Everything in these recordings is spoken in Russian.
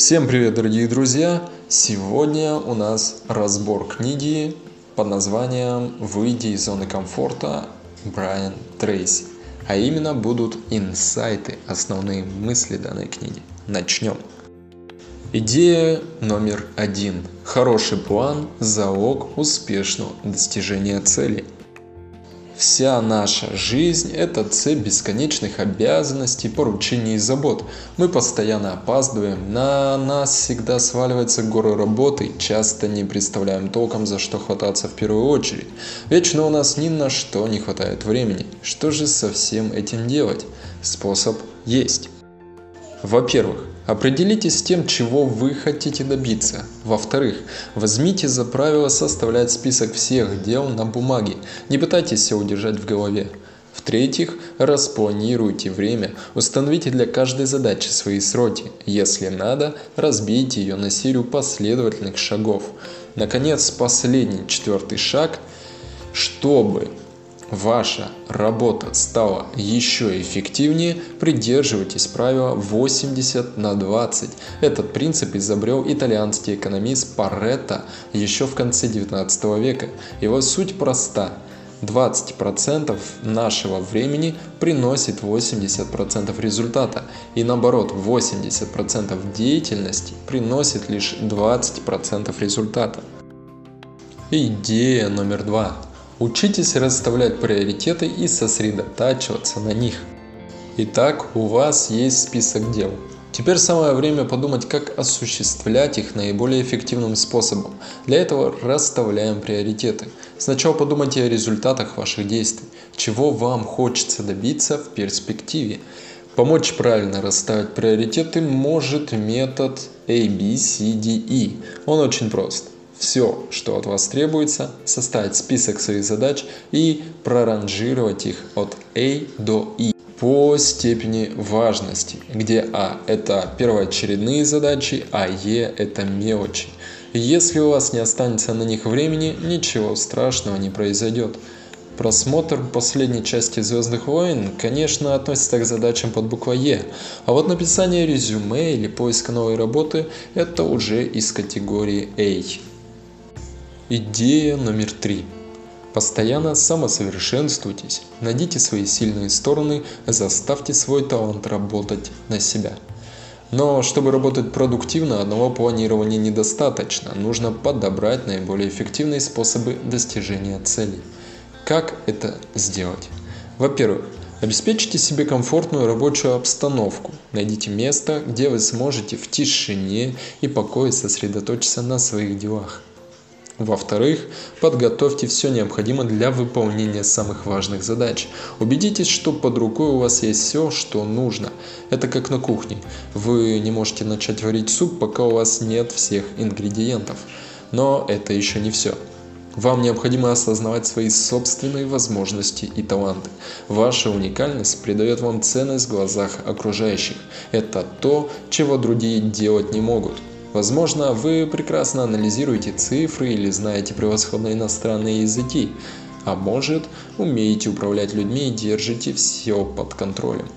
Всем привет, дорогие друзья! Сегодня у нас разбор книги под названием «Выйди из зоны комфорта» Брайан Трейси. А именно будут инсайты, основные мысли данной книги. Начнем. Идея номер один. Хороший план – залог успешного достижения цели – Вся наша жизнь – это цепь бесконечных обязанностей, поручений и забот. Мы постоянно опаздываем, на нас всегда сваливается горы работы, часто не представляем толком, за что хвататься в первую очередь. Вечно у нас ни на что не хватает времени. Что же со всем этим делать? Способ есть. Во-первых, определитесь с тем, чего вы хотите добиться. Во-вторых, возьмите за правило составлять список всех дел на бумаге. Не пытайтесь все удержать в голове. В-третьих, распланируйте время, установите для каждой задачи свои сроки. Если надо, разбейте ее на серию последовательных шагов. Наконец, последний четвертый шаг, чтобы ваша работа стала еще эффективнее, придерживайтесь правила 80 на 20. Этот принцип изобрел итальянский экономист Паретто еще в конце 19 века. Его суть проста. 20% нашего времени приносит 80% результата, и наоборот 80% деятельности приносит лишь 20% результата. Идея номер два. Учитесь расставлять приоритеты и сосредотачиваться на них. Итак, у вас есть список дел. Теперь самое время подумать, как осуществлять их наиболее эффективным способом. Для этого расставляем приоритеты. Сначала подумайте о результатах ваших действий, чего вам хочется добиться в перспективе. Помочь правильно расставить приоритеты может метод ABCDE. Он очень прост все, что от вас требуется, составить список своих задач и проранжировать их от A до I по степени важности, где А – это первоочередные задачи, а Е – это мелочи. Если у вас не останется на них времени, ничего страшного не произойдет. Просмотр последней части «Звездных войн», конечно, относится к задачам под буквой «Е», а вот написание резюме или поиск новой работы – это уже из категории A. Идея номер три. Постоянно самосовершенствуйтесь, найдите свои сильные стороны, заставьте свой талант работать на себя. Но чтобы работать продуктивно, одного планирования недостаточно. Нужно подобрать наиболее эффективные способы достижения целей. Как это сделать? Во-первых, обеспечьте себе комфортную рабочую обстановку. Найдите место, где вы сможете в тишине и покое сосредоточиться на своих делах. Во-вторых, подготовьте все необходимое для выполнения самых важных задач. Убедитесь, что под рукой у вас есть все, что нужно. Это как на кухне. Вы не можете начать варить суп, пока у вас нет всех ингредиентов. Но это еще не все. Вам необходимо осознавать свои собственные возможности и таланты. Ваша уникальность придает вам ценность в глазах окружающих. Это то, чего другие делать не могут – Возможно, вы прекрасно анализируете цифры или знаете превосходно иностранные языки, а может, умеете управлять людьми и держите все под контролем.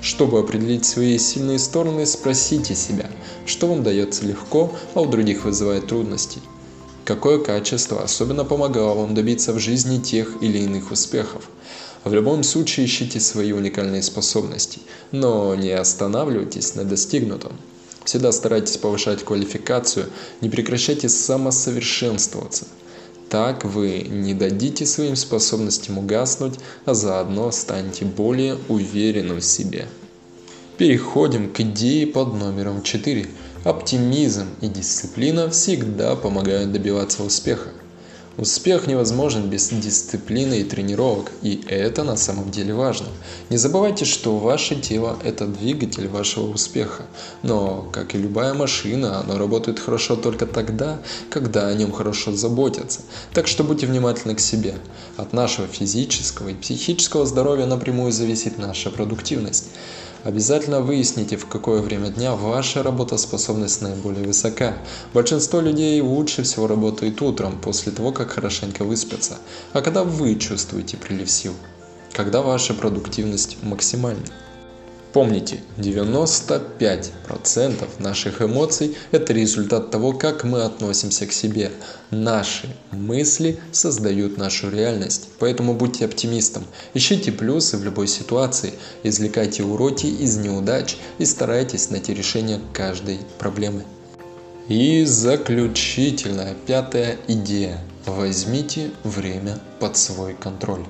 Чтобы определить свои сильные стороны, спросите себя, что вам дается легко, а у других вызывает трудности. Какое качество особенно помогало вам добиться в жизни тех или иных успехов. В любом случае ищите свои уникальные способности, но не останавливайтесь на достигнутом. Всегда старайтесь повышать квалификацию, не прекращайте самосовершенствоваться. Так вы не дадите своим способностям угаснуть, а заодно станете более уверенным в себе. Переходим к идее под номером 4. Оптимизм и дисциплина всегда помогают добиваться успеха. Успех невозможен без дисциплины и тренировок, и это на самом деле важно. Не забывайте, что ваше тело – это двигатель вашего успеха. Но, как и любая машина, оно работает хорошо только тогда, когда о нем хорошо заботятся. Так что будьте внимательны к себе. От нашего физического и психического здоровья напрямую зависит наша продуктивность. Обязательно выясните, в какое время дня ваша работоспособность наиболее высока. Большинство людей лучше всего работают утром, после того, как хорошенько выспятся. А когда вы чувствуете прилив сил? Когда ваша продуктивность максимальна? Помните, 95% наших эмоций – это результат того, как мы относимся к себе. Наши мысли создают нашу реальность. Поэтому будьте оптимистом. Ищите плюсы в любой ситуации, извлекайте уроки из неудач и старайтесь найти решение каждой проблемы. И заключительная пятая идея. Возьмите время под свой контроль.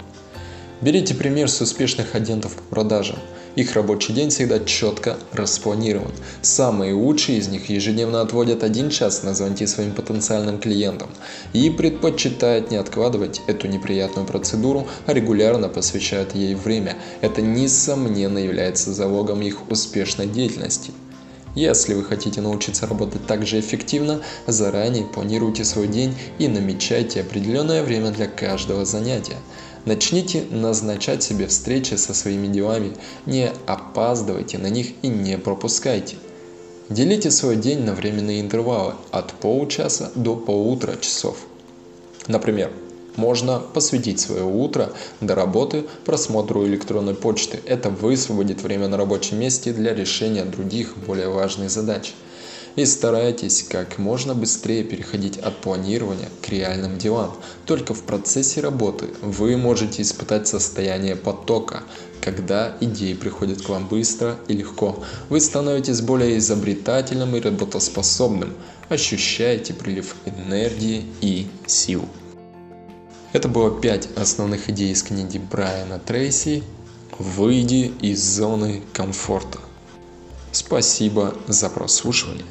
Берите пример с успешных агентов по продажам – их рабочий день всегда четко распланирован. Самые лучшие из них ежедневно отводят один час на звонки своим потенциальным клиентам и предпочитают не откладывать эту неприятную процедуру, а регулярно посвящают ей время. Это несомненно является залогом их успешной деятельности. Если вы хотите научиться работать так же эффективно, заранее планируйте свой день и намечайте определенное время для каждого занятия. Начните назначать себе встречи со своими делами, не опаздывайте на них и не пропускайте. Делите свой день на временные интервалы от получаса до полутора часов. Например, можно посвятить свое утро до работы просмотру электронной почты. Это высвободит время на рабочем месте для решения других более важных задач и старайтесь как можно быстрее переходить от планирования к реальным делам. Только в процессе работы вы можете испытать состояние потока, когда идеи приходят к вам быстро и легко. Вы становитесь более изобретательным и работоспособным, ощущаете прилив энергии и сил. Это было 5 основных идей из книги Брайана Трейси «Выйди из зоны комфорта». Спасибо за прослушивание.